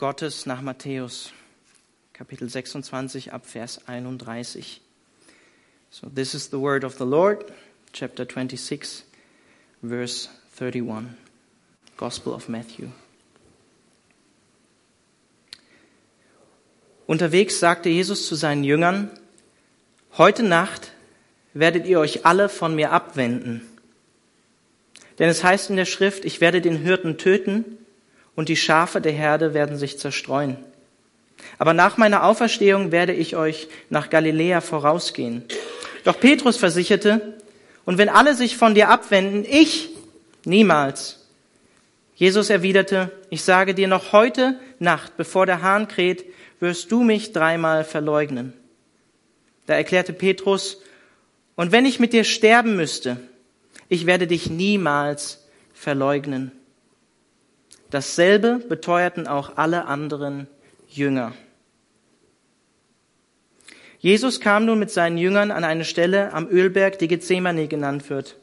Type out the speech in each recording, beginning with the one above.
Gottes nach Matthäus, Kapitel 26 ab Vers 31. So this is the word of the Lord, chapter 26, verse 31. Gospel of Matthew. Unterwegs sagte Jesus zu seinen Jüngern, heute Nacht werdet ihr euch alle von mir abwenden. Denn es heißt in der Schrift, ich werde den Hirten töten und die Schafe der Herde werden sich zerstreuen. Aber nach meiner Auferstehung werde ich euch nach Galiläa vorausgehen. Doch Petrus versicherte, und wenn alle sich von dir abwenden, ich niemals. Jesus erwiderte, ich sage dir noch heute Nacht, bevor der Hahn kräht, wirst du mich dreimal verleugnen. Da erklärte Petrus, und wenn ich mit dir sterben müsste, ich werde dich niemals verleugnen. Dasselbe beteuerten auch alle anderen Jünger. Jesus kam nun mit seinen Jüngern an eine Stelle am Ölberg, die Gethsemane genannt wird.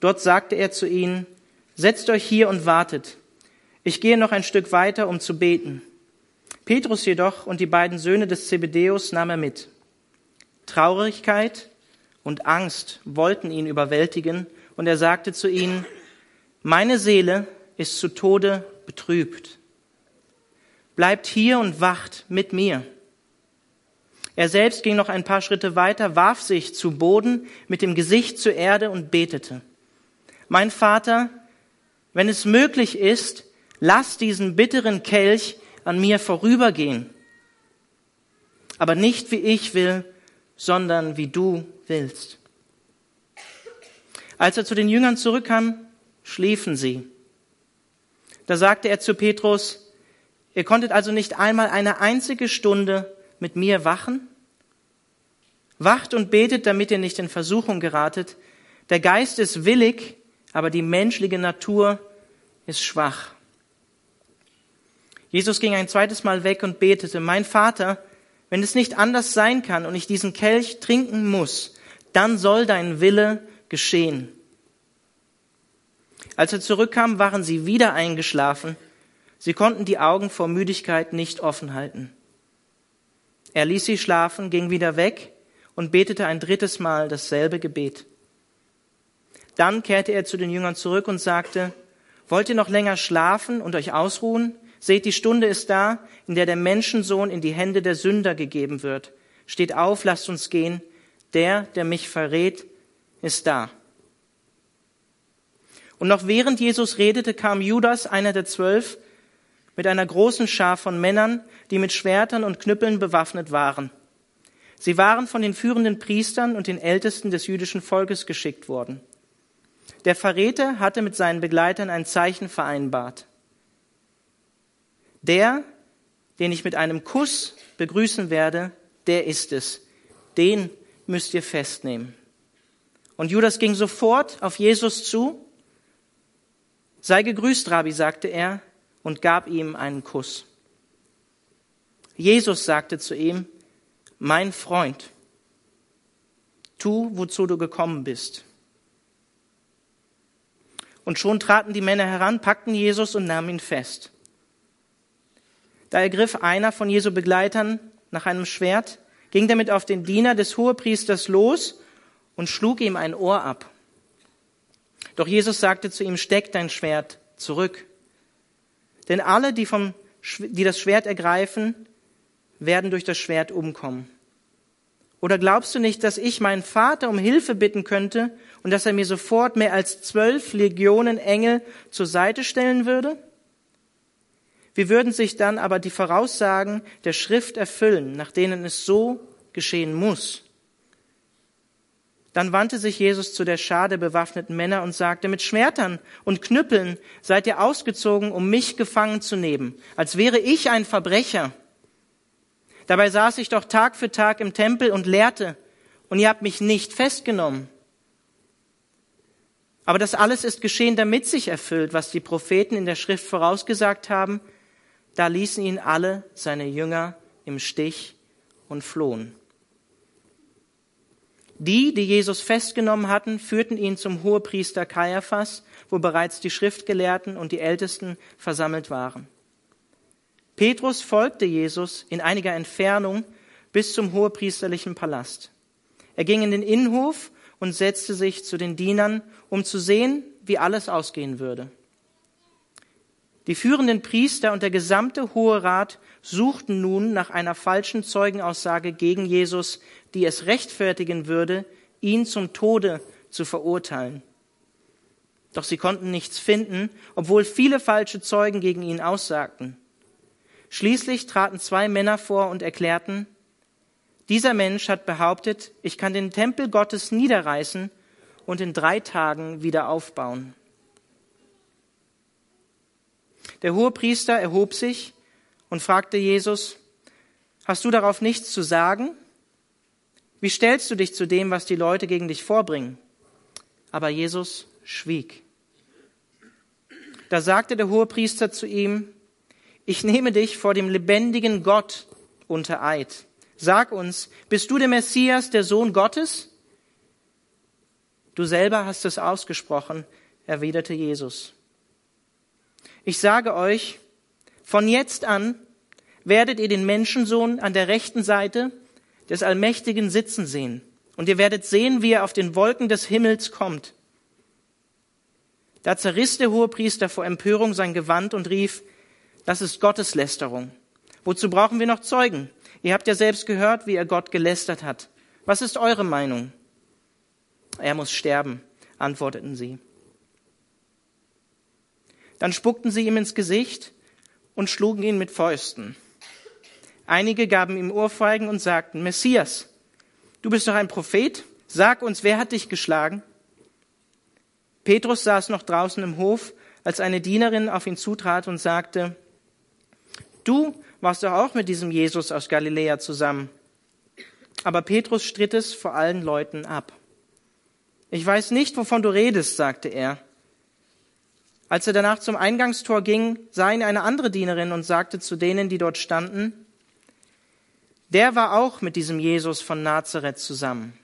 Dort sagte er zu ihnen, setzt euch hier und wartet. Ich gehe noch ein Stück weiter, um zu beten. Petrus jedoch und die beiden Söhne des Zebedeus nahm er mit. Traurigkeit und Angst wollten ihn überwältigen, und er sagte zu ihnen, meine Seele ist zu Tode betrübt. Bleibt hier und wacht mit mir. Er selbst ging noch ein paar Schritte weiter, warf sich zu Boden mit dem Gesicht zur Erde und betete. Mein Vater, wenn es möglich ist, lass diesen bitteren Kelch an mir vorübergehen. Aber nicht wie ich will, sondern wie du willst. Als er zu den Jüngern zurückkam, schliefen sie. Da sagte er zu Petrus, ihr konntet also nicht einmal eine einzige Stunde mit mir wachen? Wacht und betet, damit ihr nicht in Versuchung geratet. Der Geist ist willig, aber die menschliche Natur ist schwach. Jesus ging ein zweites Mal weg und betete, mein Vater, wenn es nicht anders sein kann und ich diesen Kelch trinken muss, dann soll dein Wille geschehen. Als er zurückkam, waren sie wieder eingeschlafen. Sie konnten die Augen vor Müdigkeit nicht offen halten. Er ließ sie schlafen, ging wieder weg und betete ein drittes Mal dasselbe Gebet. Dann kehrte er zu den Jüngern zurück und sagte, wollt ihr noch länger schlafen und euch ausruhen? Seht, die Stunde ist da, in der der Menschensohn in die Hände der Sünder gegeben wird. Steht auf, lasst uns gehen. Der, der mich verrät, ist da. Und noch während Jesus redete, kam Judas, einer der zwölf, mit einer großen Schar von Männern, die mit Schwertern und Knüppeln bewaffnet waren. Sie waren von den führenden Priestern und den Ältesten des jüdischen Volkes geschickt worden. Der Verräter hatte mit seinen Begleitern ein Zeichen vereinbart. Der, den ich mit einem Kuss begrüßen werde, der ist es. Den müsst ihr festnehmen. Und Judas ging sofort auf Jesus zu Sei gegrüßt, Rabbi, sagte er und gab ihm einen Kuss. Jesus sagte zu ihm, mein Freund, tu, wozu du gekommen bist. Und schon traten die Männer heran, packten Jesus und nahmen ihn fest. Da ergriff einer von Jesu Begleitern nach einem Schwert, ging damit auf den Diener des Hohepriesters los und schlug ihm ein Ohr ab. Doch Jesus sagte zu ihm, steck dein Schwert zurück. Denn alle, die, vom, die das Schwert ergreifen, werden durch das Schwert umkommen. Oder glaubst du nicht, dass ich meinen Vater um Hilfe bitten könnte und dass er mir sofort mehr als zwölf Legionen Engel zur Seite stellen würde? Wie würden sich dann aber die Voraussagen der Schrift erfüllen, nach denen es so geschehen muss? Dann wandte sich Jesus zu der Schar der bewaffneten Männer und sagte, mit Schwertern und Knüppeln seid ihr ausgezogen, um mich gefangen zu nehmen, als wäre ich ein Verbrecher. Dabei saß ich doch Tag für Tag im Tempel und lehrte, und ihr habt mich nicht festgenommen. Aber das alles ist geschehen, damit sich erfüllt, was die Propheten in der Schrift vorausgesagt haben. Da ließen ihn alle seine Jünger im Stich und flohen. Die, die Jesus festgenommen hatten, führten ihn zum Hohepriester Kaiaphas, wo bereits die Schriftgelehrten und die Ältesten versammelt waren. Petrus folgte Jesus in einiger Entfernung bis zum hohepriesterlichen Palast. Er ging in den Innenhof und setzte sich zu den Dienern, um zu sehen, wie alles ausgehen würde. Die führenden Priester und der gesamte Hohe Rat suchten nun nach einer falschen Zeugenaussage gegen Jesus, die es rechtfertigen würde, ihn zum Tode zu verurteilen. Doch sie konnten nichts finden, obwohl viele falsche Zeugen gegen ihn aussagten. Schließlich traten zwei Männer vor und erklärten, dieser Mensch hat behauptet, ich kann den Tempel Gottes niederreißen und in drei Tagen wieder aufbauen. Der Hohepriester erhob sich und fragte Jesus, hast du darauf nichts zu sagen? Wie stellst du dich zu dem, was die Leute gegen dich vorbringen? Aber Jesus schwieg. Da sagte der Hohepriester zu ihm, ich nehme dich vor dem lebendigen Gott unter Eid. Sag uns, bist du der Messias, der Sohn Gottes? Du selber hast es ausgesprochen, erwiderte Jesus. Ich sage euch, von jetzt an werdet ihr den Menschensohn an der rechten Seite des Allmächtigen sitzen sehen. Und ihr werdet sehen, wie er auf den Wolken des Himmels kommt. Da zerriss der Hohepriester vor Empörung sein Gewand und rief, das ist Gotteslästerung. Wozu brauchen wir noch Zeugen? Ihr habt ja selbst gehört, wie er Gott gelästert hat. Was ist eure Meinung? Er muss sterben, antworteten sie. Dann spuckten sie ihm ins Gesicht und schlugen ihn mit Fäusten. Einige gaben ihm Ohrfeigen und sagten, Messias, du bist doch ein Prophet, sag uns, wer hat dich geschlagen? Petrus saß noch draußen im Hof, als eine Dienerin auf ihn zutrat und sagte, du warst doch auch mit diesem Jesus aus Galiläa zusammen. Aber Petrus stritt es vor allen Leuten ab. Ich weiß nicht, wovon du redest, sagte er. Als er danach zum Eingangstor ging, sah ihn eine andere Dienerin und sagte zu denen, die dort standen, der war auch mit diesem Jesus von Nazareth zusammen.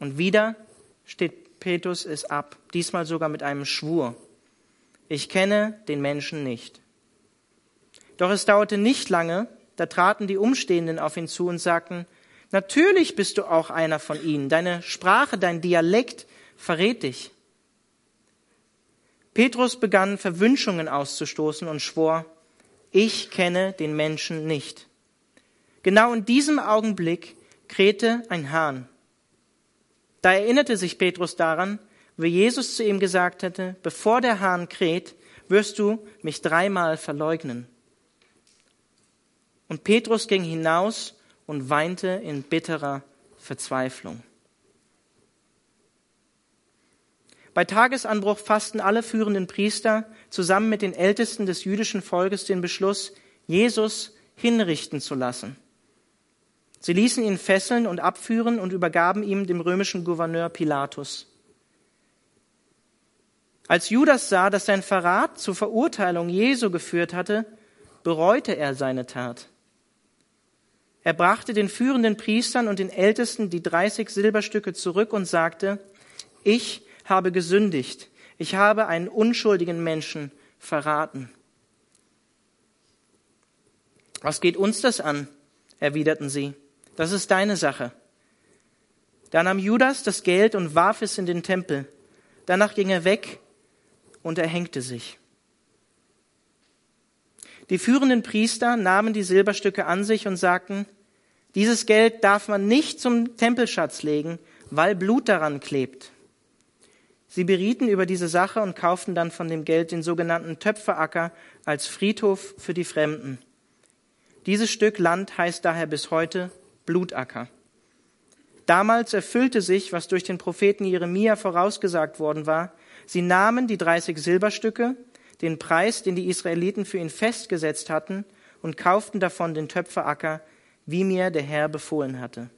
Und wieder steht Petrus es ab, diesmal sogar mit einem Schwur. Ich kenne den Menschen nicht. Doch es dauerte nicht lange, da traten die Umstehenden auf ihn zu und sagten, natürlich bist du auch einer von ihnen, deine Sprache, dein Dialekt verrät dich. Petrus begann Verwünschungen auszustoßen und schwor, ich kenne den Menschen nicht. Genau in diesem Augenblick krähte ein Hahn. Da erinnerte sich Petrus daran, wie Jesus zu ihm gesagt hatte, bevor der Hahn kräht, wirst du mich dreimal verleugnen. Und Petrus ging hinaus und weinte in bitterer Verzweiflung. Bei Tagesanbruch fassten alle führenden Priester zusammen mit den Ältesten des jüdischen Volkes den Beschluss, Jesus hinrichten zu lassen. Sie ließen ihn fesseln und abführen und übergaben ihm dem römischen Gouverneur Pilatus. Als Judas sah, dass sein Verrat zur Verurteilung Jesu geführt hatte, bereute er seine Tat. Er brachte den führenden Priestern und den Ältesten die 30 Silberstücke zurück und sagte, ich habe gesündigt, ich habe einen unschuldigen Menschen verraten. Was geht uns das an? erwiderten sie. Das ist deine Sache. Da nahm Judas das Geld und warf es in den Tempel. Danach ging er weg und erhängte sich. Die führenden Priester nahmen die Silberstücke an sich und sagten, dieses Geld darf man nicht zum Tempelschatz legen, weil Blut daran klebt. Sie berieten über diese Sache und kauften dann von dem Geld den sogenannten Töpferacker als Friedhof für die Fremden. Dieses Stück Land heißt daher bis heute Blutacker. Damals erfüllte sich, was durch den Propheten Jeremia vorausgesagt worden war. Sie nahmen die 30 Silberstücke, den Preis, den die Israeliten für ihn festgesetzt hatten, und kauften davon den Töpferacker, wie mir der Herr befohlen hatte.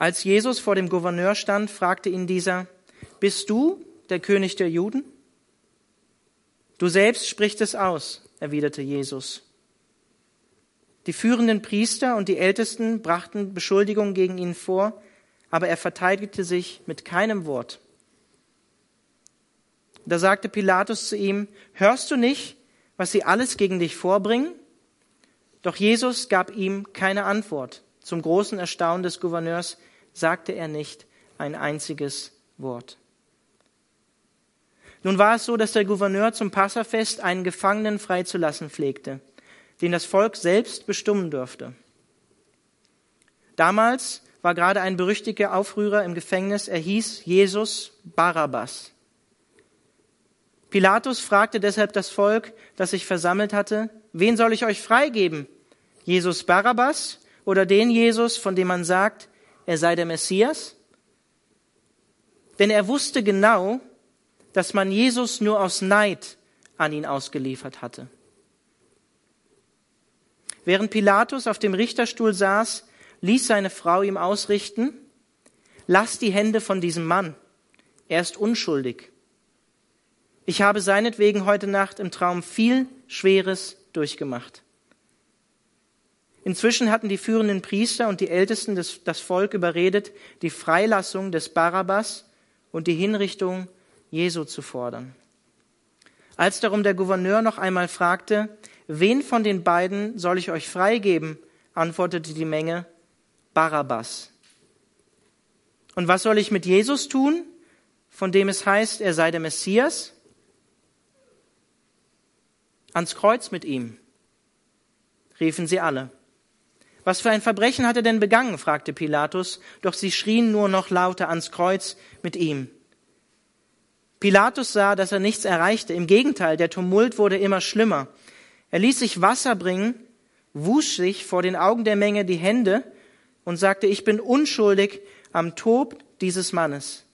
Als Jesus vor dem Gouverneur stand, fragte ihn dieser, bist du der König der Juden? Du selbst sprichst es aus, erwiderte Jesus. Die führenden Priester und die Ältesten brachten Beschuldigungen gegen ihn vor, aber er verteidigte sich mit keinem Wort. Da sagte Pilatus zu ihm, hörst du nicht, was sie alles gegen dich vorbringen? Doch Jesus gab ihm keine Antwort. Zum großen Erstaunen des Gouverneurs sagte er nicht ein einziges Wort. Nun war es so, dass der Gouverneur zum Passafest einen Gefangenen freizulassen pflegte, den das Volk selbst bestimmen durfte. Damals war gerade ein berüchtigter Aufrührer im Gefängnis, er hieß Jesus Barabbas. Pilatus fragte deshalb das Volk, das sich versammelt hatte, wen soll ich euch freigeben? Jesus Barabbas oder den Jesus, von dem man sagt, er sei der Messias? Denn er wusste genau, dass man Jesus nur aus Neid an ihn ausgeliefert hatte. Während Pilatus auf dem Richterstuhl saß, ließ seine Frau ihm ausrichten, lass die Hände von diesem Mann, er ist unschuldig. Ich habe seinetwegen heute Nacht im Traum viel Schweres durchgemacht. Inzwischen hatten die führenden Priester und die Ältesten des, das Volk überredet, die Freilassung des Barabbas und die Hinrichtung Jesu zu fordern. Als darum der Gouverneur noch einmal fragte, wen von den beiden soll ich euch freigeben, antwortete die Menge, Barabbas. Und was soll ich mit Jesus tun, von dem es heißt, er sei der Messias? Ans Kreuz mit ihm, riefen sie alle. Was für ein Verbrechen hat er denn begangen? fragte Pilatus, doch sie schrien nur noch lauter ans Kreuz mit ihm. Pilatus sah, dass er nichts erreichte. Im Gegenteil, der Tumult wurde immer schlimmer. Er ließ sich Wasser bringen, wusch sich vor den Augen der Menge die Hände und sagte, ich bin unschuldig am Tod dieses Mannes.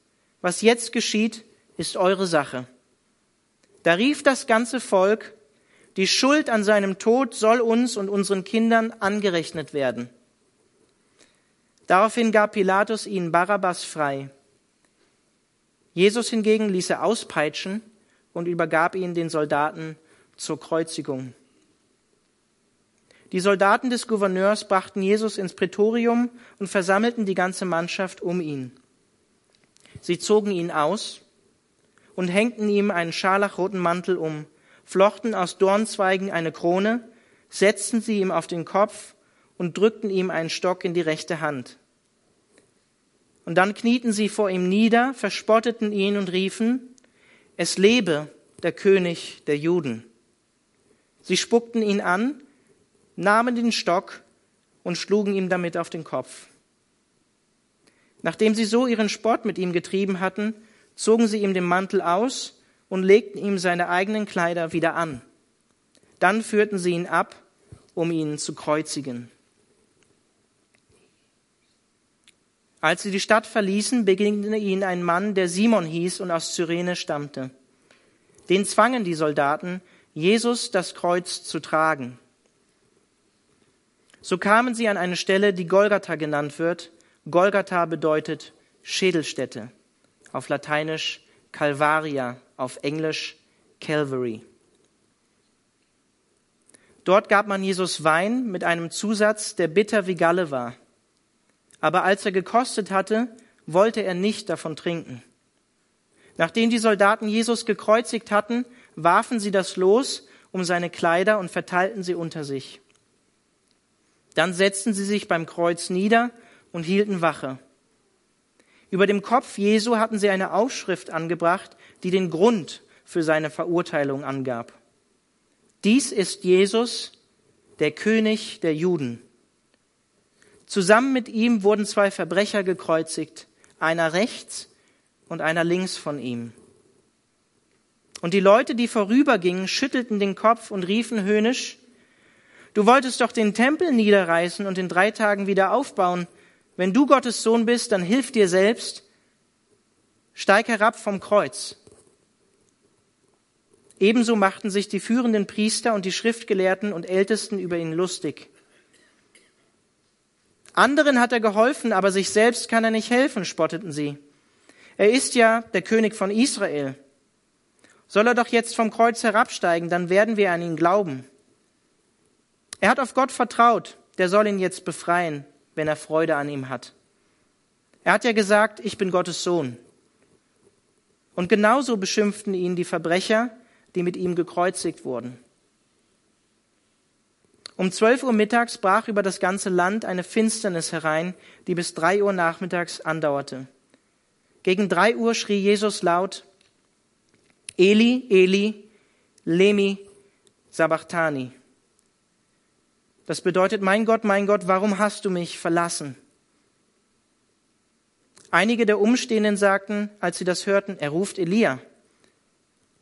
Was jetzt geschieht, ist eure Sache. Da rief das ganze Volk, die Schuld an seinem Tod soll uns und unseren Kindern angerechnet werden. Daraufhin gab Pilatus ihnen Barabbas frei. Jesus hingegen ließ er auspeitschen und übergab ihn den Soldaten zur Kreuzigung. Die Soldaten des Gouverneurs brachten Jesus ins Prätorium und versammelten die ganze Mannschaft um ihn. Sie zogen ihn aus und hängten ihm einen scharlachroten Mantel um, flochten aus Dornzweigen eine Krone, setzten sie ihm auf den Kopf und drückten ihm einen Stock in die rechte Hand. Und dann knieten sie vor ihm nieder, verspotteten ihn und riefen, es lebe der König der Juden. Sie spuckten ihn an, nahmen den Stock und schlugen ihm damit auf den Kopf. Nachdem sie so ihren Spott mit ihm getrieben hatten, zogen sie ihm den Mantel aus und legten ihm seine eigenen Kleider wieder an. Dann führten sie ihn ab, um ihn zu kreuzigen. Als sie die Stadt verließen, begegnete ihnen ein Mann, der Simon hieß und aus Cyrene stammte. Den zwangen die Soldaten, Jesus das Kreuz zu tragen. So kamen sie an eine Stelle, die Golgatha genannt wird. Golgatha bedeutet Schädelstätte, auf Lateinisch Calvaria, auf Englisch Calvary. Dort gab man Jesus Wein mit einem Zusatz, der bitter wie Galle war. Aber als er gekostet hatte, wollte er nicht davon trinken. Nachdem die Soldaten Jesus gekreuzigt hatten, warfen sie das Los um seine Kleider und verteilten sie unter sich. Dann setzten sie sich beim Kreuz nieder und hielten Wache. Über dem Kopf Jesu hatten sie eine Aufschrift angebracht, die den Grund für seine Verurteilung angab. Dies ist Jesus, der König der Juden. Zusammen mit ihm wurden zwei Verbrecher gekreuzigt, einer rechts und einer links von ihm. Und die Leute, die vorübergingen, schüttelten den Kopf und riefen höhnisch, Du wolltest doch den Tempel niederreißen und in drei Tagen wieder aufbauen. Wenn du Gottes Sohn bist, dann hilf dir selbst. Steig herab vom Kreuz. Ebenso machten sich die führenden Priester und die Schriftgelehrten und Ältesten über ihn lustig. Anderen hat er geholfen, aber sich selbst kann er nicht helfen, spotteten sie. Er ist ja der König von Israel. Soll er doch jetzt vom Kreuz herabsteigen, dann werden wir an ihn glauben. Er hat auf Gott vertraut, der soll ihn jetzt befreien, wenn er Freude an ihm hat. Er hat ja gesagt, ich bin Gottes Sohn. Und genauso beschimpften ihn die Verbrecher, die mit ihm gekreuzigt wurden. Um zwölf Uhr mittags brach über das ganze Land eine Finsternis herein, die bis drei Uhr nachmittags andauerte. Gegen drei Uhr schrie Jesus laut, Eli, Eli, Lemi, Sabachthani. Das bedeutet, mein Gott, mein Gott, warum hast du mich verlassen? Einige der Umstehenden sagten, als sie das hörten, er ruft Elia.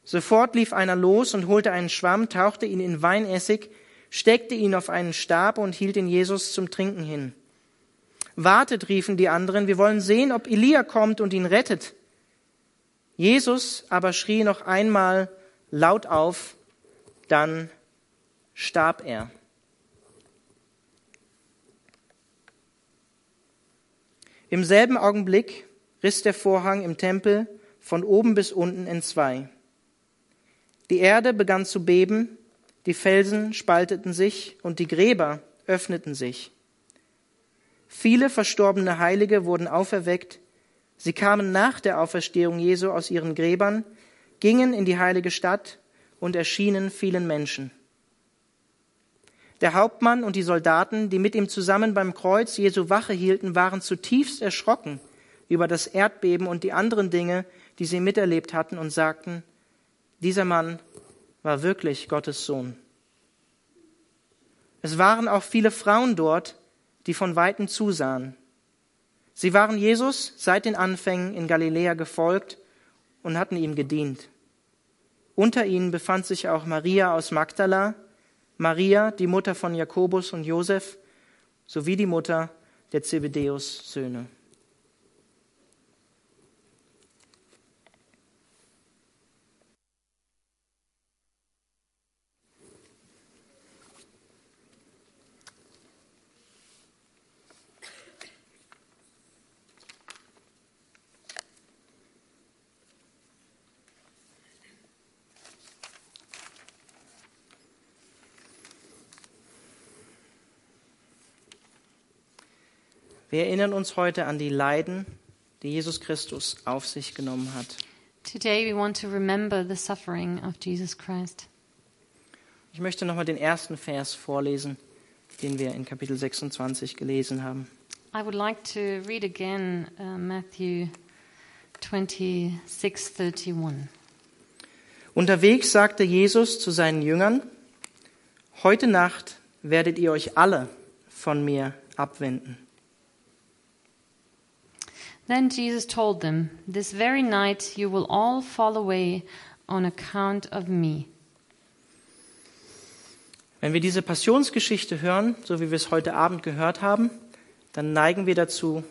Sofort lief einer los und holte einen Schwamm, tauchte ihn in Weinessig, steckte ihn auf einen Stab und hielt ihn Jesus zum Trinken hin. Wartet, riefen die anderen, wir wollen sehen, ob Elia kommt und ihn rettet. Jesus aber schrie noch einmal laut auf, dann starb er. Im selben Augenblick riss der Vorhang im Tempel von oben bis unten in zwei. Die Erde begann zu beben, die Felsen spalteten sich und die Gräber öffneten sich. Viele verstorbene Heilige wurden auferweckt. Sie kamen nach der Auferstehung Jesu aus ihren Gräbern, gingen in die heilige Stadt und erschienen vielen Menschen. Der Hauptmann und die Soldaten, die mit ihm zusammen beim Kreuz Jesu Wache hielten, waren zutiefst erschrocken über das Erdbeben und die anderen Dinge, die sie miterlebt hatten, und sagten, dieser Mann war wirklich Gottes Sohn. Es waren auch viele Frauen dort, die von weitem zusahen. Sie waren Jesus seit den Anfängen in Galiläa gefolgt und hatten ihm gedient. Unter ihnen befand sich auch Maria aus Magdala, Maria, die Mutter von Jakobus und Josef, sowie die Mutter der Zebedeus-Söhne. Wir erinnern uns heute an die Leiden, die Jesus Christus auf sich genommen hat. Today we want to remember the suffering of Jesus Christ. Ich möchte nochmal den ersten Vers vorlesen, den wir in Kapitel 26 gelesen haben. I would like to read again uh, Matthew 26:31. Unterwegs sagte Jesus zu seinen Jüngern, heute Nacht werdet ihr euch alle von mir abwenden. Then Jesus told them, This very night you will all fall away on account of me. Wenn wir diese Passionsgeschichte hören, so wie wir es heute Abend gehört haben, dann neigen wir dazu,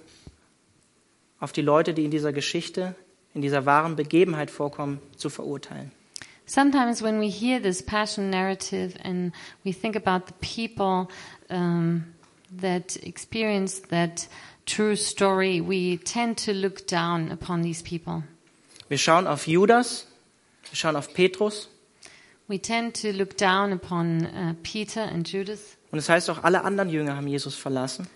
auf die Leute, die in dieser Geschichte, in dieser wahren Begebenheit vorkommen, zu verurteilen. Sometimes when we hear this passion narrative and we think about the people um, that experience that true story, we tend to look down upon these people. Wir schauen auf Judas, wir schauen auf Petrus We tend to look down upon uh, Peter and Judas. und es heißt auch, alle anderen Jünger haben Jesus verlassen.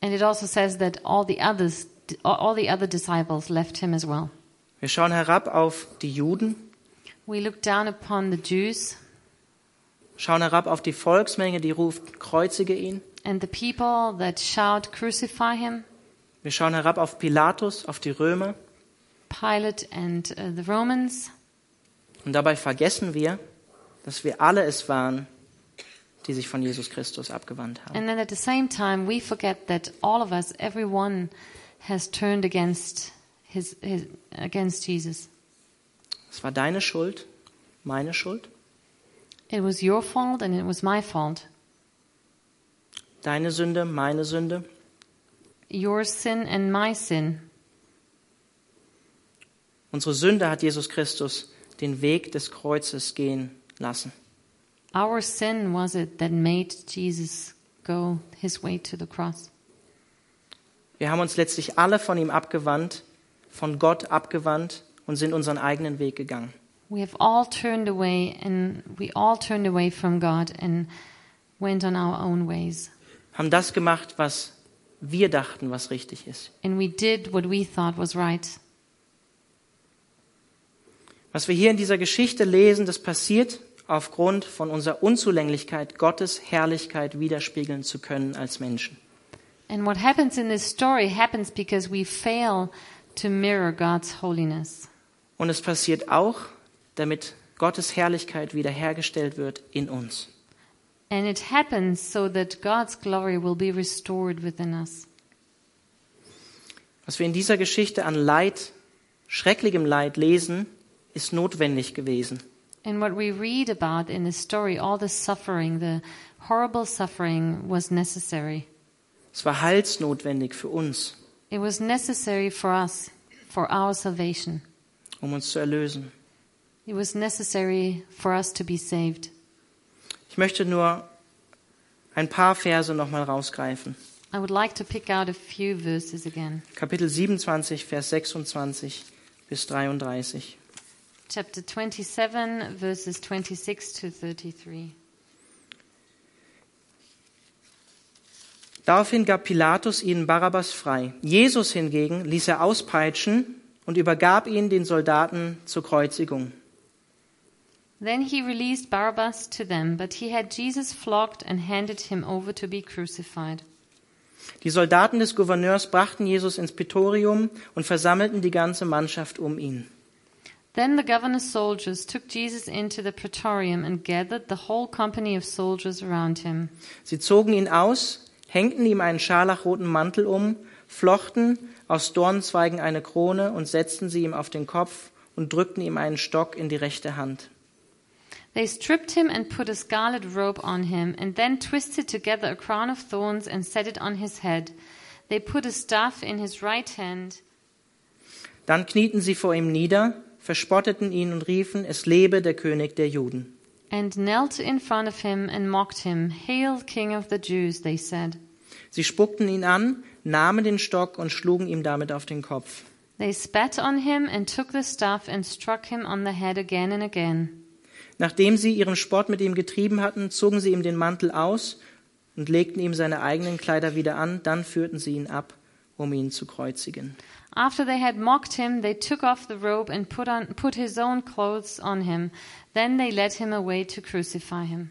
And it also says that all the others, all the other disciples left him as well. Wir schauen herab auf die Juden, We look down upon the Jews schauen herab auf die Volksmenge, die ruft, kreuzige ihn. And the people that shout, crucify him, Wir schauen herab auf Pilatus, auf die Römer. Pilate and uh, the Romans. Und dabei vergessen wir, dass wir alle es waren, die sich von Jesus Christus abgewandt haben. And then at the same time, we forget that all of us, everyone, has turned against his, his against Jesus. Es war deine Schuld, meine Schuld, It was your fault and it was my fault. Deine Sünde, meine Sünde. Your sin and my sin. Unsere Sünde hat Jesus Christus den Weg des Kreuzes gehen lassen. Our sin was it that made Jesus go his way to the cross. Wir haben uns letztlich alle von ihm abgewandt, von Gott abgewandt und sind unseren eigenen Weg gegangen. We have all turned away and we all turned away from God and went on our own ways. Haben das gemacht, was wir dachten, was richtig ist. And we did what we thought was right. Was wir hier in dieser Geschichte lesen, das passiert aufgrund von unserer Unzulänglichkeit, Gottes Herrlichkeit widerspiegeln zu können als Menschen. And what happens in this story happens because we fail to mirror God's holiness. Und es passiert auch, damit Gottes Herrlichkeit wiederhergestellt wird in uns. And it happens so that God's glory will be restored within us. Was wir in dieser Geschichte an Leid, schrecklichem Leid lesen, ist notwendig gewesen. And what we read about in the story, all the suffering, the horrible suffering, was necessary. Es war heilsnotwendig für uns, It was necessary for us, for our salvation. um uns zu erlösen. It was necessary for us to be saved. Ich möchte nur ein paar Verse nochmal rausgreifen. I would like to pick out a few verses again. Kapitel 27, Vers 26 bis 33. Chapter 27, verses 26 to 33. Daraufhin gab Pilatus ihnen Barabbas frei. Jesus hingegen ließ er auspeitschen und übergab ihn den Soldaten zur Kreuzigung. Then he released Barabbas to them, but he had Jesus flogged and handed him over to be crucified. Die Soldaten des Gouverneurs brachten Jesus ins Praetorium und versammelten die ganze Mannschaft um ihn. Then the governor's soldiers took Jesus into the praetorium and gathered the whole company of soldiers around him. Sie zogen ihn aus, hängten ihm einen scharlachroten Mantel um, flochten aus Dornzweigen eine Krone und setzten sie ihm auf den Kopf und drückten ihm einen Stock in die rechte Hand. They stripped him and put a scarlet robe on him, and then twisted together a crown of thorns and set it on his head. They put a staff in his right hand. Dann knieten sie vor ihm nieder, verspotteten ihn und riefen, es lebe der König der Juden. and knelt in front of him and mocked him. Hail, King of the Jews, they said. Sie spuckten ihn an, nahmen den Stock und schlugen ihm damit auf den Kopf. They spat on him and took the staff and struck him on the head again and again. Nachdem sie ihren Spott mit ihm getrieben hatten, zogen sie ihm den Mantel aus und legten ihm seine eigenen Kleider wieder an, dann führten sie ihn ab, um ihn zu kreuzigen. After they had mocked him, they took off the robe and put, on, put his own clothes on him. Then they led him away to crucify him.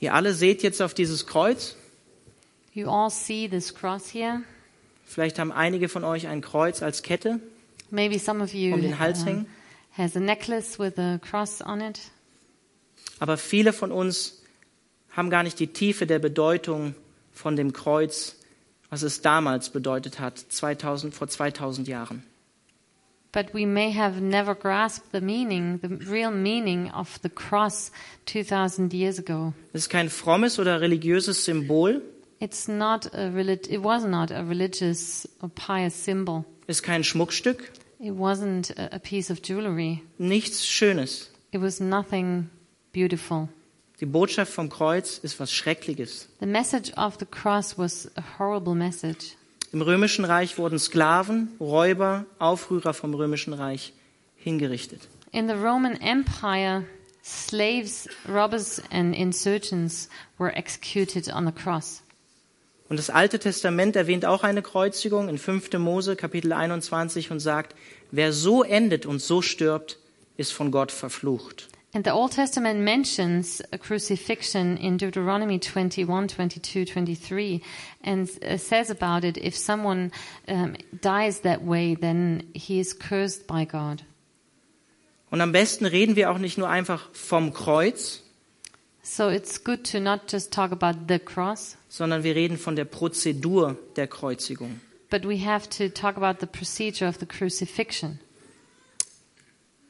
Ihr alle seht jetzt auf dieses Kreuz. You all see this cross here. Vielleicht haben einige von euch ein Kreuz als Kette. Maybe some of you Um den Hals um, hängen. Has a necklace with a cross on it. Aber viele von uns haben gar nicht die Tiefe der Bedeutung von dem Kreuz, was es damals bedeutet hat, 2000, vor 2000 Jahren. But we may have never grasped the meaning, the real meaning of the cross 2000 years ago. Es ist kein frommes oder religiöses Symbol, It's not a it was not a religious or pious symbol. es ist kein Schmuckstück, It wasn't a, piece of jewelry. nichts Schönes. It was nothing beautiful. Die Botschaft vom Kreuz ist was Schreckliches. The message of the cross was a horrible message. Im Römischen Reich wurden Sklaven, Räuber, Aufrührer vom Römischen Reich hingerichtet. In the Roman Empire, slaves, robbers, and insurgents were executed on the cross. Und das Alte Testament erwähnt auch eine Kreuzigung in 5. Mose Kapitel 21 und sagt, wer so endet und so stirbt, ist von Gott verflucht. And the Old Testament mentions a crucifixion in Deuteronomy 21, 22, 23, and says about it if someone um, dies that way, then he is cursed by God. Und am besten reden wir auch nicht nur einfach vom Kreuz, So it's good to not just talk about the cross, sondern wir reden von der Prozedur der Kreuzigung. but we have to talk about the procedure of the crucifixion.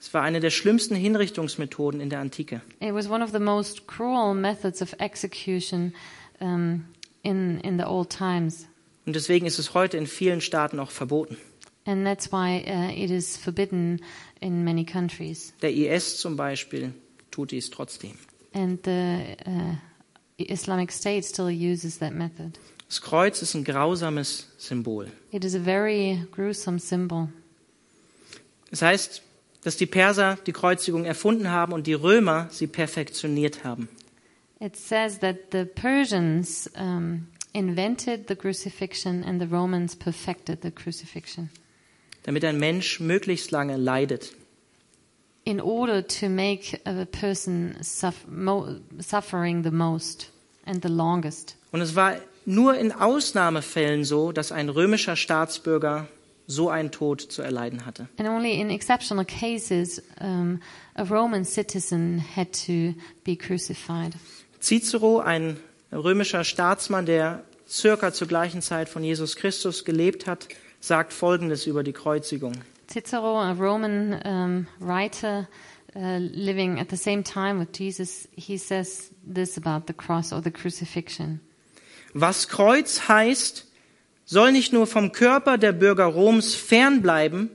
Es war eine der schlimmsten Hinrichtungsmethoden in der Antike. It was one of the most cruel methods of execution um, in, in the old times. Und deswegen ist es heute in vielen Staaten auch verboten. And that's why uh, it is forbidden in many countries. Der IS zum Beispiel tut dies trotzdem. And the uh, Islamic State still uses that method. Das Kreuz ist ein grausames Symbol. It is a very gruesome symbol. Das heißt, dass die Perser die Kreuzigung erfunden haben und die Römer sie perfektioniert haben. It says that the Persians um, invented the crucifixion and the Romans perfected the crucifixion. damit ein Mensch möglichst lange leidet. in order to make a person suff- mo- suffering the most and the longest. Und es war nur in Ausnahmefällen so, dass ein römischer Staatsbürger so einen Tod zu erleiden hatte. And only in exceptional cases, um, a Roman citizen had to be crucified. Cicero, ein römischer Staatsmann, der circa zur gleichen Zeit von Jesus Christus gelebt hat, sagt Folgendes über die Kreuzigung. Cicero, a Roman um, writer uh, living at the same time with Jesus, he says this about the cross or the crucifixion. Was Kreuz heißt, soll nicht nur vom Körper der Bürger Roms fernbleiben,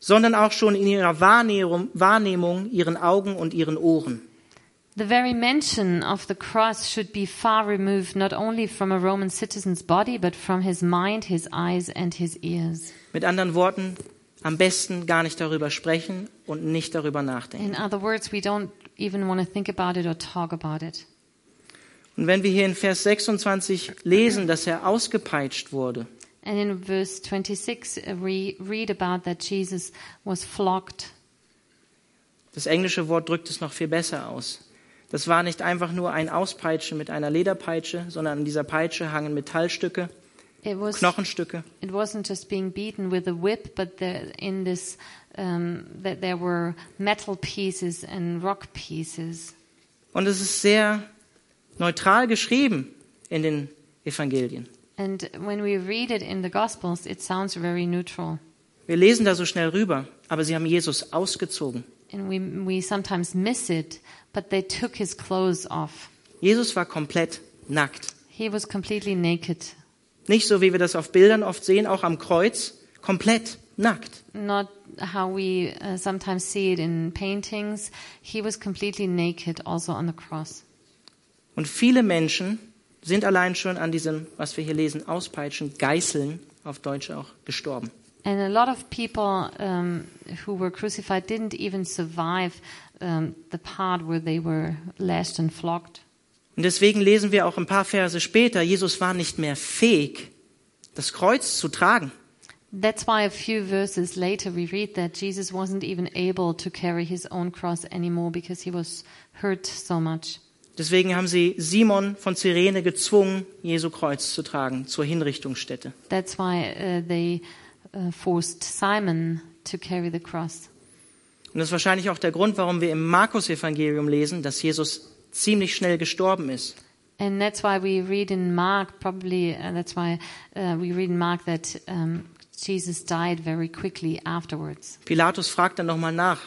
sondern auch schon in ihrer Wahrnehmung, Wahrnehmung, ihren Augen und ihren Ohren. The very mention of the cross should be far removed not only from a Roman citizen's body, but from his mind, his eyes, and his ears. Mit anderen Worten, am besten gar nicht darüber sprechen und nicht darüber nachdenken. In other words, we don't even want to think about it or talk about it. Und wenn wir hier in Vers 26 lesen, dass er ausgepeitscht wurde, And in verse 26, uh, we read about that Jesus was flogged. das englische Wort drückt es noch viel besser aus. Das war nicht einfach nur ein Auspeitschen mit einer Lederpeitsche, sondern an dieser Peitsche hangen Metallstücke, was. Knochenstücke. It wasn't just being beaten with a whip, but there, in this, um, that there were metal pieces and rock pieces. Und es ist sehr neutral geschrieben in den Evangelien. And when we read it in the Gospels, it sounds very neutral. Wir lesen da so schnell rüber, aber sie haben Jesus ausgezogen. And we, we sometimes miss it, but they took his clothes off. Jesus war komplett nackt. He was completely naked. Nicht so, wie wir das auf Bildern oft sehen, auch am Kreuz, komplett nackt. Not how we uh, sometimes see it in paintings. He was completely naked also on the cross. Und viele Menschen sind allein schon an diesem, was wir hier lesen, Auspeitschen, Geißeln, auf Deutsch auch, gestorben. And a lot of people um, who were crucified didn't even survive um, the part where they were lashed and flogged. Und deswegen lesen wir auch ein paar Verse später, Jesus war nicht mehr fähig, das Kreuz zu tragen. That's why a few verses later we read that Jesus wasn't even able to carry his own cross anymore because he was hurt so much. Deswegen haben sie Simon von Cyrene gezwungen, Jesu Kreuz zu tragen zur Hinrichtungsstätte. That's why uh, they uh, forced Simon to carry the cross. Und das ist wahrscheinlich auch der Grund, warum wir im Markus-Evangelium lesen, dass Jesus ziemlich schnell gestorben ist. And that's why we read in Mark, probably, uh, that's why uh, we read in Mark that um, Jesus died very quickly afterwards. Pilatus fragt dann nochmal nach.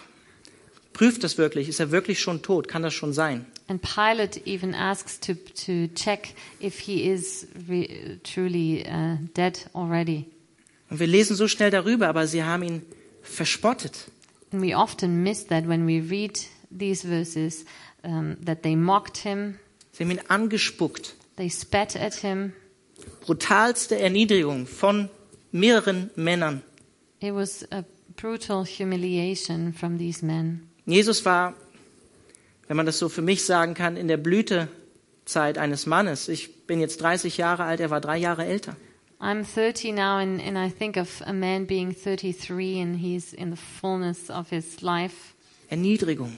Prüft das wirklich? Ist er wirklich schon tot? Kann das schon sein? And Pilate even asks to, to check if he is truly uh, dead already. Und wir lesen so schnell darüber, aber sie haben ihn verspottet. And we often miss that when we read these verses, um, that they mocked him, Sie haben ihn angespuckt. they spat at him. Brutalste Erniedrigung von mehreren Männern. It was a brutal humiliation from these men. Jesus war, wenn man das so für mich sagen kann, in der Blütezeit eines Mannes. Ich bin jetzt 30 Jahre alt, er war drei Jahre älter. I'm 30 now, and, and I think of a man being 33, and he's in the fullness of his life. Erniedrigung.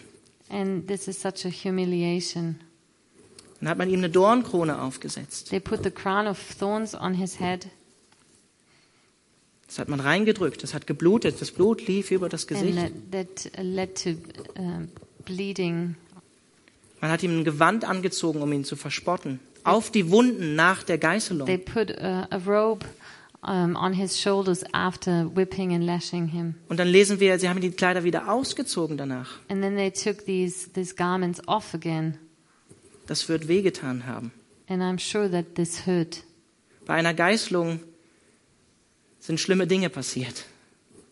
And this is such a humiliation. Dann hat man ihm eine Dornkrone aufgesetzt. They put the crown of thorns on his head, Das hat man reingedrückt, das hat geblutet, das Blut lief über das and Gesicht. that, that led to uh, bleeding. Man hat ihm ein Gewand angezogen, um ihn zu verspotten. Auf die Wunden nach der They Geißelung. put a, a robe um, on his shoulders after whipping and lashing him. Und dann lesen wir, sie haben die Kleider wieder ausgezogen danach. And then they took these, these garments off again. Das wird wehgetan haben. And I'm sure that this hurt. Bei einer Geißelung sind schlimme Dinge passiert.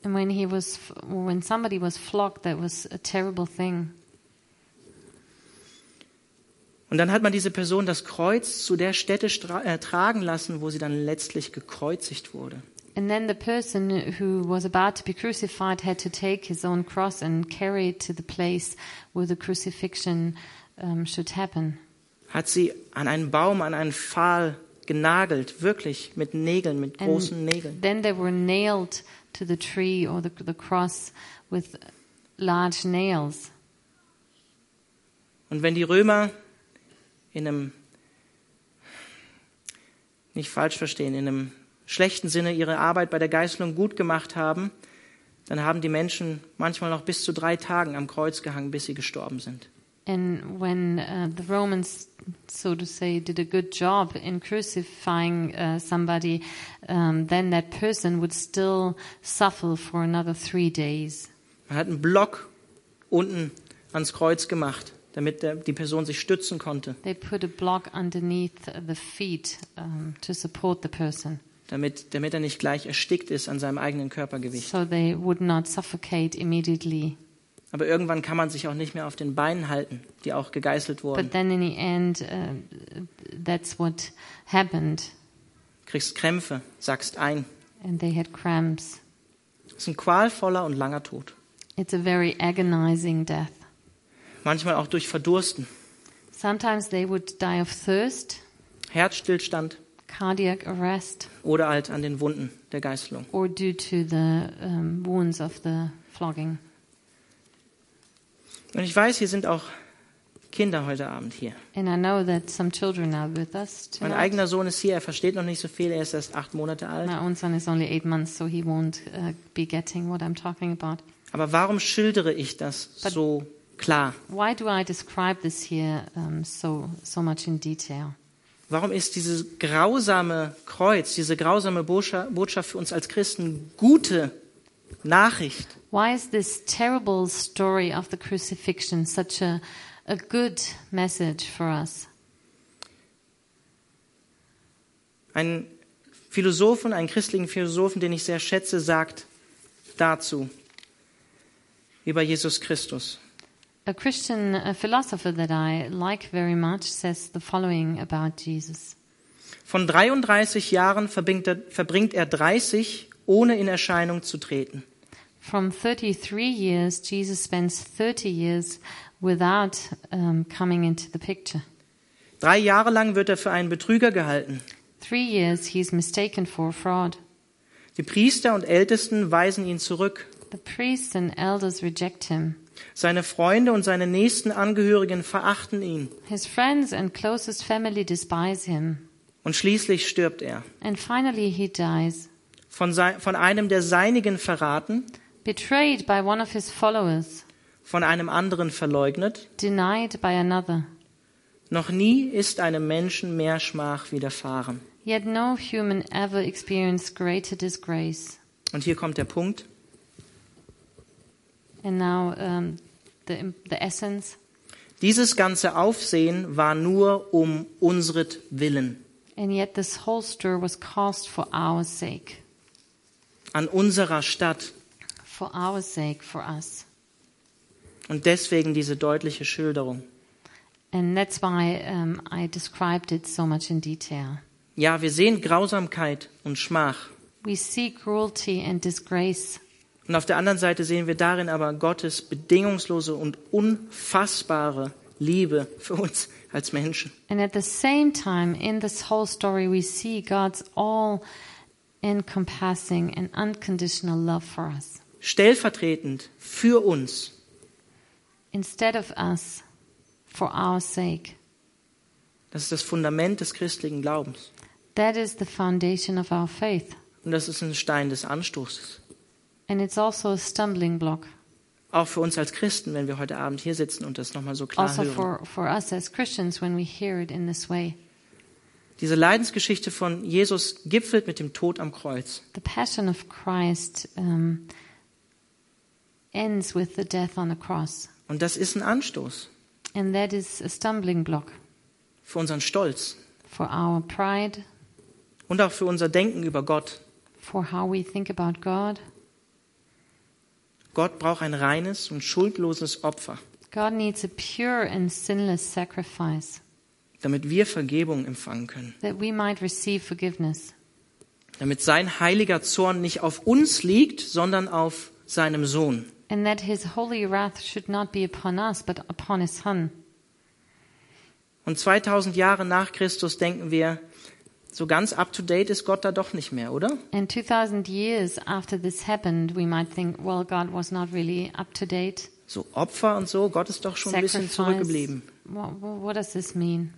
And when he was, when somebody was flogged, that was a terrible thing. Und dann hat man diese Person das Kreuz zu der Stätte äh, tragen lassen, wo sie dann letztlich gekreuzigt wurde. And then the person who was about to be crucified had to take his own cross and carry it to the place where the crucifixion um, should happen. Hat sie an einen Baum, an einen Pfahl genagelt, wirklich mit Nägeln, mit großen And Nägeln. then they were nailed to the tree or the, the cross with large nails. Und wenn die Römer in einem, nicht falsch verstehen, in einem schlechten Sinne ihre Arbeit bei der Geißelung gut gemacht haben, dann haben die Menschen manchmal noch bis zu drei Tagen am Kreuz gehangen, bis sie gestorben sind. And when uh, the Romans, so to say, did a good job in crucifying uh, somebody, um, then that person would still suffer for another three days. Man hat einen Block unten ans Kreuz gemacht, damit der, die Person sich stützen konnte, They put a block underneath the feet um, to support the person, damit, damit er nicht gleich erstickt ist an seinem eigenen Körpergewicht. so they would not suffocate immediately. Aber irgendwann kann man sich auch nicht mehr auf den Beinen halten, die auch gegeißelt wurden. But then in the end, uh, that's what happened, Kriegst Krämpfe, sackst ein. and they had cramps. Das ist ein qualvoller und langer Tod. It's a very agonizing death. Manchmal auch durch Verdursten, Sometimes they would die of thirst, Herzstillstand cardiac arrest, oder halt an den Wunden der Geißelung. or due to the um, wounds of the flogging. Und ich weiß, hier sind auch Kinder heute Abend hier. And I know that some children are with us Mein eigener Sohn ist hier, er versteht noch nicht so viel, er ist erst acht Monate alt. My own son is only eight months, so he won't uh, be getting what I'm talking about. Aber warum schildere ich das so klar? Why do I describe this here um, so so much in detail? Warum ist dieses grausame Kreuz, diese grausame Botschaft für uns als Christen gute Nachricht? Why is this terrible story of the crucifixion such a a good message for us? Ein Philosophen, einen christlichen Philosophen, den ich sehr schätze, sagt dazu über Jesus Christus. A Christian uh philosopher that I like very much says the following about Jesus. Von 33 Jahren verbringt er, verbringt er 30, ohne in Erscheinung zu treten. From 33 years, Jesus spends 30 years without um, coming into the picture. Drei Jahre lang wird er für einen Betrüger gehalten. Three years, he's mistaken for a fraud. Die Priester und Ältesten weisen ihn zurück. The priests and elders reject him. Seine Freunde und seine nächsten Angehörigen verachten ihn. His friends and closest family despise him. Und schließlich stirbt er. And finally, he dies, Von, von einem der Seinigen verraten, betrayed by one of his followers, von einem anderen verleugnet. denied by another. Noch nie ist einem Menschen mehr Schmach widerfahren. Yet no human ever experienced greater disgrace. Und hier kommt der Punkt. And now, um, the, the essence. Dieses ganze Aufsehen war nur um unsretwillen, And yet, this whole stir was caused for our sake. an unserer Stadt. For our sake, for us. Und deswegen diese deutliche Schilderung. And that's why um, I described it so much in detail. Ja, wir sehen Grausamkeit und Schmach. We see cruelty and disgrace, Und auf der anderen Seite sehen wir darin aber Gottes bedingungslose und unfassbare Liebe für uns als Menschen. and at the same time, in this whole story, we see God's all encompassing and unconditional love for us. Stellvertretend für uns. Instead of us, for our sake. Das ist das Fundament des christlichen Glaubens. That is the foundation of our faith. Und das ist ein Stein des Anstoßes. And it's also a stumbling block, Auch für uns als Christen, wenn wir heute Abend hier sitzen und das nochmal so klar also hören. for, for us as Christians when we hear it in this way. Diese Leidensgeschichte von Jesus gipfelt mit dem Tod am Kreuz. The passion of Christ um, ends with the death on the cross. Und das ist ein Anstoß And that is a stumbling block für unseren Stolz for our pride, und auch für unser Denken über Gott. for how we think about God. Gott braucht ein reines und schuldloses Opfer, God needs a pure and sinless sacrifice damit wir Vergebung empfangen können. that we might receive forgiveness, Damit sein heiliger Zorn nicht auf uns liegt, sondern auf seinem Sohn. and that his holy wrath should not be upon us, but upon his Son. Und 2000 Jahre nach Christus denken wir, So ganz up to date ist Gott da doch nicht mehr, oder? And 2000 years after this happened, we might think, well, God was not really up to date. So Opfer und so, Gott ist doch schon ein bisschen zurückgeblieben. What, what does this mean?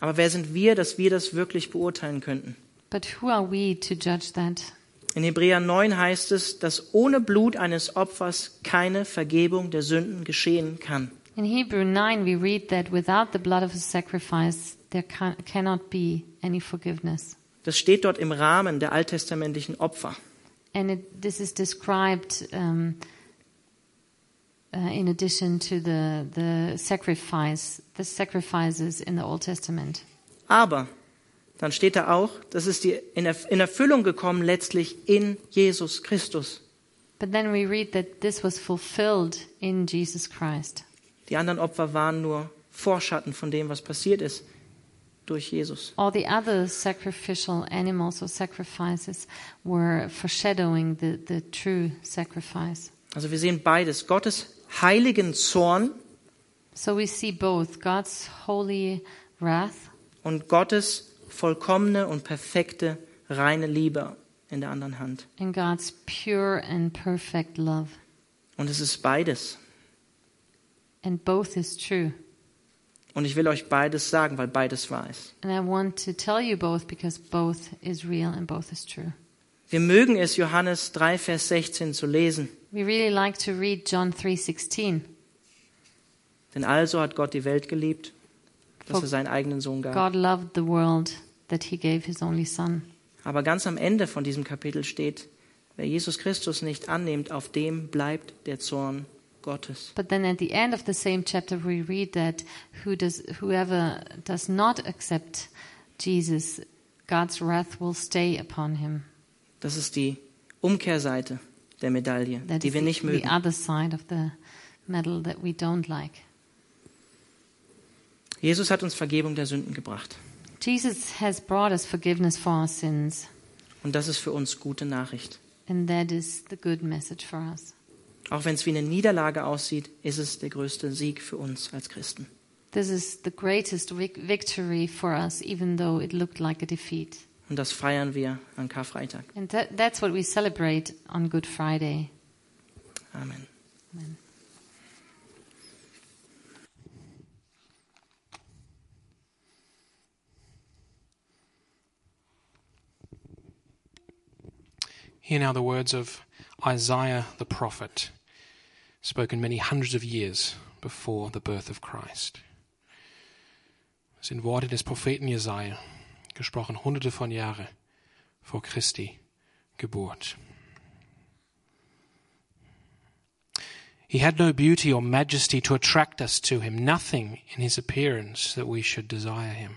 Aber wer sind wir, dass wir das wirklich beurteilen könnten? But who are we to judge that? In Hebräer 9 heißt es, dass ohne Blut eines Opfers keine Vergebung der Sünden geschehen kann. In Hebrew 9, we read that without the blood of a sacrifice, there can, cannot be any forgiveness. Das steht dort im Rahmen der alttestamentlichen Opfer. And it, this is described um, uh, in addition to the, the sacrifice, the sacrifices in the Old Testament. Aber dann steht da auch, das ist die in in Erfüllung gekommen letztlich in Jesus Christus. But then we read that this was fulfilled in Jesus Christ. Die anderen Opfer waren nur Vorschatten von dem, was passiert ist durch Jesus. All the other sacrificial animals or sacrifices were foreshadowing the, the true sacrifice. Also wir sehen beides. Gottes heiligen Zorn So we see both God's holy wrath und Gottes vollkommene und perfekte reine Liebe in der anderen Hand. and God's pure and perfect love. Und es ist beides. And both is true. Und ich will euch beides sagen, weil beides wahr ist. And I want to tell you both because both is real and both is true. Wir mögen es, Johannes 3, Vers 16 zu lesen. We really like to read John 3:16. Denn also hat Gott die Welt geliebt, dass For er seinen eigenen Sohn gab. God loved the world that he gave his only son. Aber ganz am Ende von diesem Kapitel steht, wer Jesus Christus nicht annimmt, auf dem bleibt der Zorn Gottes. But then at the end of the same chapter we read that who does whoever does not accept Jesus God's wrath will stay upon him. Das ist die Umkehrseite der Medaille, That die wir the, nicht the mögen. other side of the medal that we don't like. Jesus hat uns Vergebung der Sünden gebracht. Jesus has brought us forgiveness for our sins, Und das ist für uns gute Nachricht. and that is the good message for us. Auch wenn es wie eine Niederlage aussieht, ist es der größte Sieg für uns als Christen. This is the greatest vic- victory for us, even though it looked like a defeat. Und das feiern wir an Karfreitag. And that, that's what we celebrate on Good Friday. Amen. Hear now the words of Isaiah the prophet, spoken many hundreds of years before the birth of Christ. Das sind Worte des Propheten Jesaja, gesprochen hunderte von Jahren vor Christi Geburt. He had no beauty or majesty to attract us to him, nothing in his appearance that we should desire him.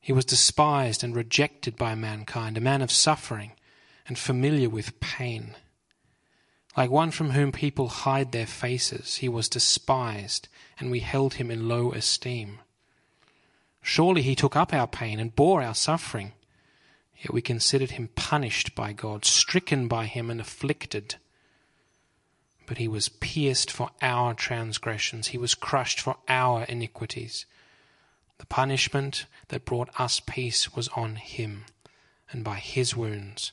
He was despised and rejected by mankind, a man of suffering and familiar with pain. Like one from whom people hide their faces, he was despised, and we held him in low esteem. Surely he took up our pain and bore our suffering, yet we considered him punished by God, stricken by him, and afflicted. But he was pierced for our transgressions, he was crushed for our iniquities. The punishment that brought us peace was on him, and by his wounds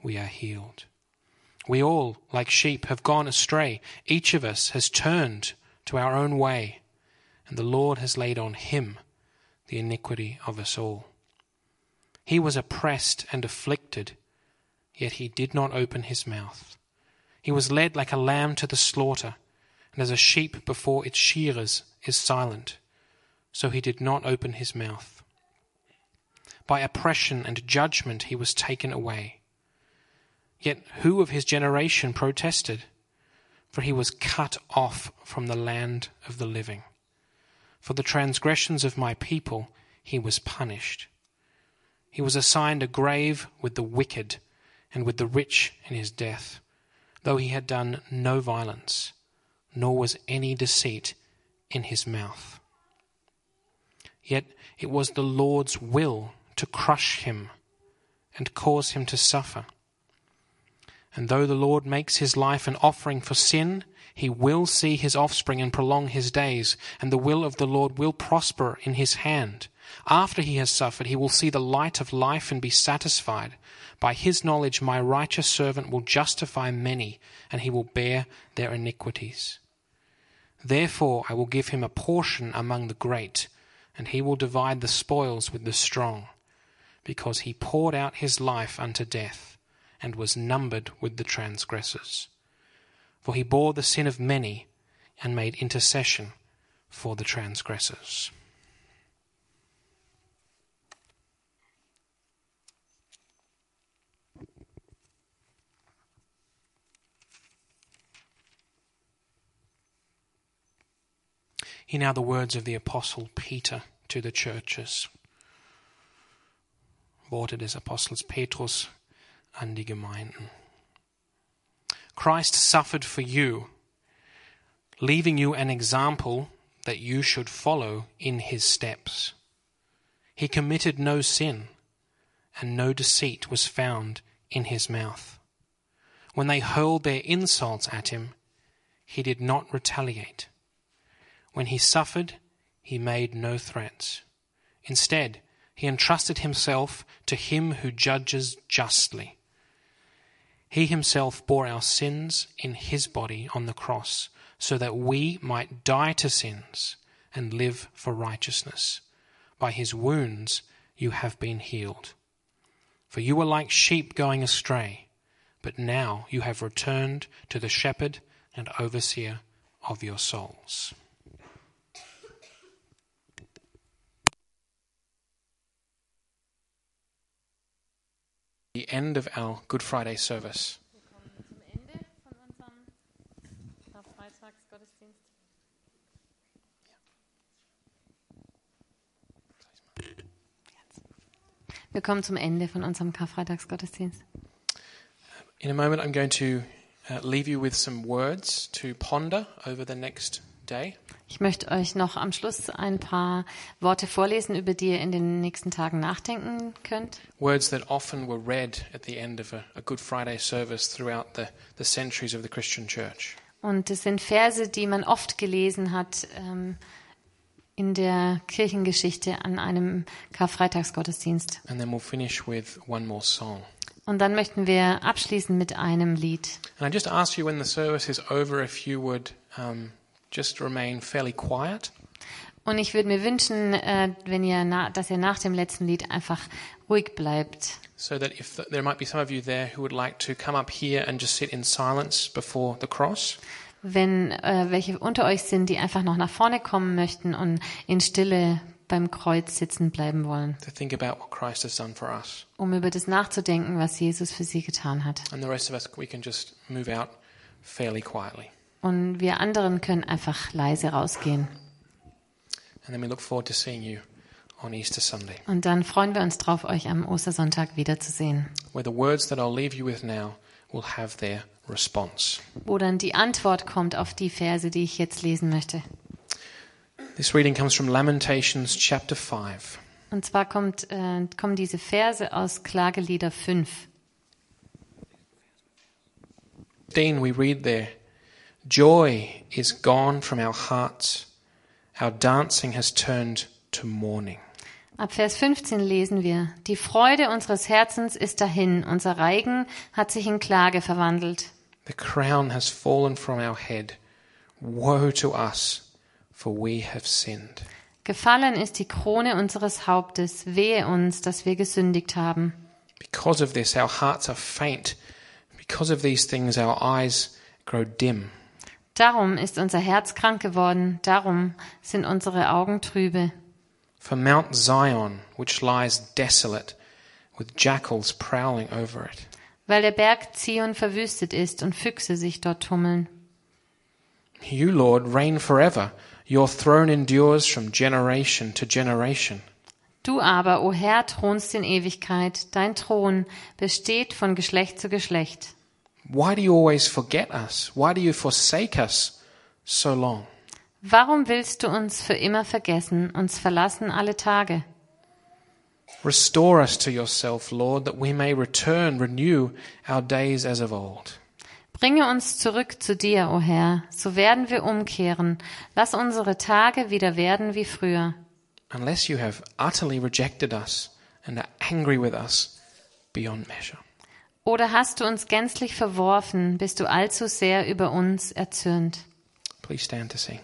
we are healed. We all, like sheep, have gone astray. Each of us has turned to our own way, and the Lord has laid on him the iniquity of us all. He was oppressed and afflicted, yet he did not open his mouth. He was led like a lamb to the slaughter, and as a sheep before its shearers is silent, so he did not open his mouth. By oppression and judgment he was taken away. Yet who of his generation protested? For he was cut off from the land of the living. For the transgressions of my people he was punished. He was assigned a grave with the wicked and with the rich in his death, though he had done no violence, nor was any deceit in his mouth. Yet it was the Lord's will to crush him and cause him to suffer. And though the Lord makes his life an offering for sin, he will see his offspring and prolong his days, and the will of the Lord will prosper in his hand. After he has suffered, he will see the light of life and be satisfied. By his knowledge, my righteous servant will justify many, and he will bear their iniquities. Therefore, I will give him a portion among the great, and he will divide the spoils with the strong, because he poured out his life unto death, and was numbered with the transgressors. For he bore the sin of many, and made intercession for the transgressors. Hear now the words of the Apostle Peter to the churches. Worte des Apostels Petrus an die Gemeinden. Christ suffered for you, leaving you an example that you should follow in his steps. He committed no sin, and no deceit was found in his mouth. When they hurled their insults at him, he did not retaliate. When he suffered, he made no threats. Instead, he entrusted himself to him who judges justly. He himself bore our sins in his body on the cross, so that we might die to sins and live for righteousness. By his wounds you have been healed. For you were like sheep going astray, but now you have returned to the shepherd and overseer of your souls. The end of our Good Friday service. Wir kommen zum Ende von unserem Karfreitagsgottesdienst. In a moment, I'm going to uh, leave you with some words to ponder over the next day. Ich möchte euch noch am Schluss ein paar Worte vorlesen, über die ihr in den nächsten Tagen nachdenken könnt. Words that often were read at the end of a, a Good Friday service throughout the, the centuries of the Christian church. Und es sind Verse, die man oft gelesen hat ähm, in der Kirchengeschichte an einem Karfreitagsgottesdienst. And then we'll finish with one more song. Und dann möchten wir abschließen mit einem Lied. And I just ask you when the service is over if you would um, just remain fairly quiet. Und ich würde mir wünschen, äh, wenn ihr na, dass ihr nach dem letzten Lied einfach ruhig bleibt. So that if th- there might be some of you there who would like to come up here and just sit in silence before the cross. Wenn äh, welche unter euch sind, die einfach noch nach vorne kommen möchten und in Stille beim Kreuz sitzen bleiben wollen, to think about what Christ has done for us. um über das nachzudenken, was Jesus für sie getan hat. And the rest of us, we can just move out fairly quietly. Und wir anderen können einfach leise rausgehen. And then we look forward to seeing you on Easter Sunday, Und dann freuen wir uns drauf, euch am Ostersonntag wiederzusehen, wo dann die Antwort kommt auf die Verse, die ich jetzt lesen möchte. This reading comes from Lamentations chapter 5. Und zwar kommt, äh, kommen diese Verse aus Klagelieder 5. 15 we read there, Joy is gone from our hearts, our dancing has turned to mourning. Ab Vers 15 lesen wir, die Freude unseres Herzens ist dahin, unser Reigen hat sich in Klage verwandelt. The crown has fallen from our head. Woe to us, for we have sinned. Gefallen ist die Krone unseres Hauptes, wehe uns, dass wir gesündigt haben. Because of this, our hearts are faint. Because of these things, our eyes grow dim. Darum ist unser Herz krank geworden, darum sind unsere Augen trübe. For Mount Zion, which lies desolate, with jackals prowling over it, Weil der Berg Zion verwüstet ist und Füchse sich dort tummeln. You, Lord, reign forever. Your throne endures from generation to generation. Du aber, o Herr, thronst in Ewigkeit, dein Thron besteht von Geschlecht zu Geschlecht. Why do you always forget us? Why do you forsake us so long? Warum willst du uns für immer vergessen, uns verlassen alle Tage? Restore us to yourself, Lord, that we may return, renew our days as of old. Bringe uns zurück zu dir, o Herr, so werden wir umkehren. Lass unsere Tage wieder werden wie früher. unless you have utterly rejected us and are angry with us beyond measure. Oder hast du uns gänzlich verworfen, bist du allzu sehr über uns erzürnt? Please stand to sing.